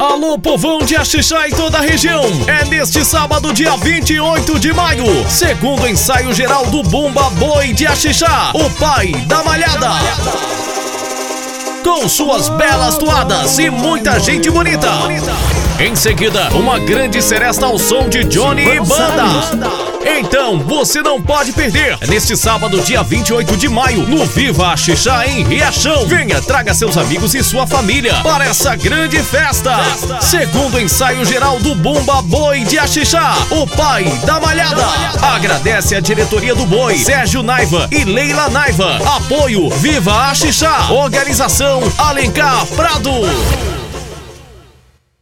Alô, povão de Axixá e toda a região. É neste sábado, dia 28 de maio, segundo ensaio geral do Bumba Boi de Axixá, o pai da malhada. Com suas belas toadas e muita gente bonita. Em seguida, uma grande seresta ao som de Johnny e banda. Então, você não pode perder. Neste sábado, dia 28 de maio, no Viva Xixá em Riachão. Venha, traga seus amigos e sua família para essa grande festa. Segundo ensaio geral do Bumba Boi de Axixá, o pai da malhada. Agradece a diretoria do Boi, Sérgio Naiva e Leila Naiva. Apoio Viva Axixá. Organização Alencar Prado.